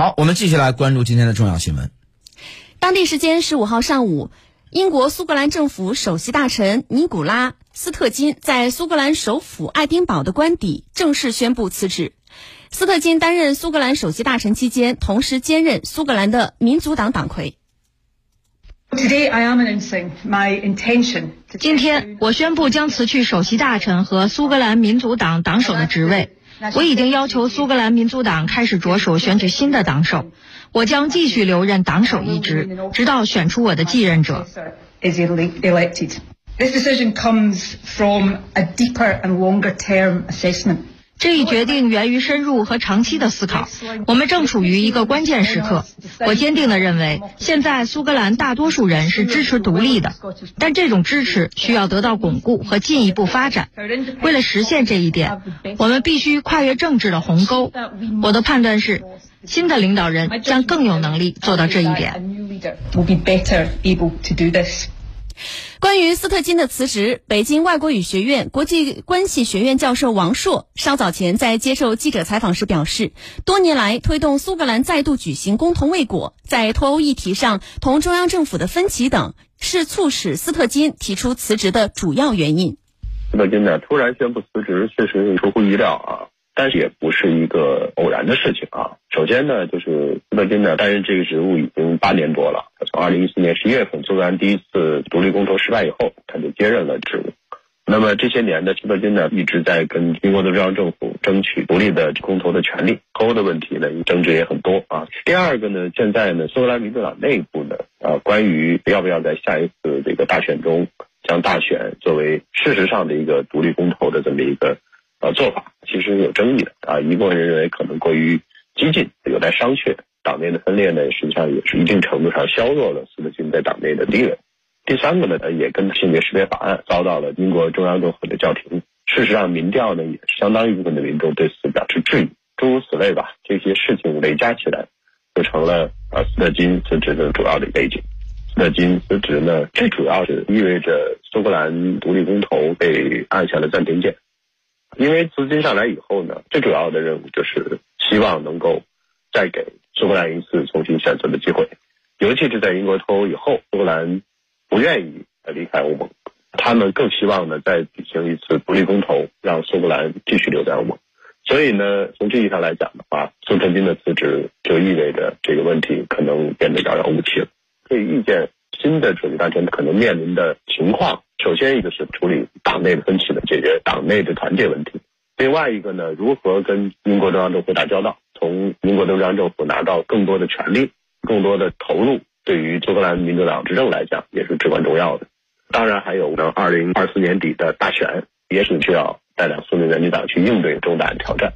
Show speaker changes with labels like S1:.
S1: 好，我们继续来关注今天的重要新闻。
S2: 当地时间十五号上午，英国苏格兰政府首席大臣尼古拉斯特金在苏格兰首府爱丁堡的官邸正式宣布辞职。斯特金担任苏格兰首席大臣期间，同时兼任苏格兰的民族党党魁。
S3: 今天，我宣布将辞去首席大臣和苏格兰民族党党首的职位。我已经要求苏格兰民族党开始着手选举新的党首。我将继续留任党首一职，直到选出我的继任者。这一决定源于深入和长期的思考。我们正处于一个关键时刻。我坚定地认为，现在苏格兰大多数人是支持独立的，但这种支持需要得到巩固和进一步发展。为了实现这一点，我们必须跨越政治的鸿沟。我的判断是，新的领导人将更有能力做到这一点。
S2: 关于斯特金的辞职，北京外国语学院国际关系学院教授王硕稍早前在接受记者采访时表示，多年来推动苏格兰再度举行公投未果，在脱欧议题上同中央政府的分歧等，是促使斯特金提出辞职的主要原因。
S4: 斯特金呢突然宣布辞职，确实是出乎意料啊。但是也不是一个偶然的事情啊。首先呢，就是斯特金呢担任这个职务已经八年多了。他从二零一四年十一月份苏格兰第一次独立公投失败以后，他就接任了职务。那么这些年呢，斯特金呢一直在跟英国的中央政府争取独立的公投的权利。欧的问题呢，争执也很多啊。第二个呢，现在呢，苏格兰民主党内部呢，啊，关于要不要在下一次这个大选中将大选作为事实上的一个独立公投的这么一个。呃，做法其实有争议的啊，一部分人认为可能过于激进，有待商榷。党内的分裂呢，实际上也是一定程度上削弱了斯特金在党内的地位。第三个呢，也跟性别识别法案遭到了英国中央政府的叫停。事实上，民调呢也相当一部分的民众对此表示质疑。诸如此类吧，这些事情累加起来，就成了啊斯特金辞职的主要的背景。斯特金辞职呢，最主要是意味着苏格兰独立公投被按下了暂停键。因为资金上来以后呢，最主要的任务就是希望能够再给苏格兰一次重新选择的机会，尤其是在英国脱欧以后，苏格兰不愿意离开欧盟，他们更希望呢再举行一次独立公投，让苏格兰继续留在欧盟。所以呢，从这意义上来讲的话，苏特金的辞职就意味着这个问题可能变得遥遥无期了。可以预见新的首席大臣可能面临的情况。首先一个是处理党内的分歧的，解决党内的团结问题；另外一个呢，如何跟英国中央政府打交道，从英国中央政府拿到更多的权利、更多的投入，对于苏格兰民主党执政来讲也是至关重要的。当然还有呢，二零二四年底的大选，也是需要带领苏联民主党去应对重大的挑战。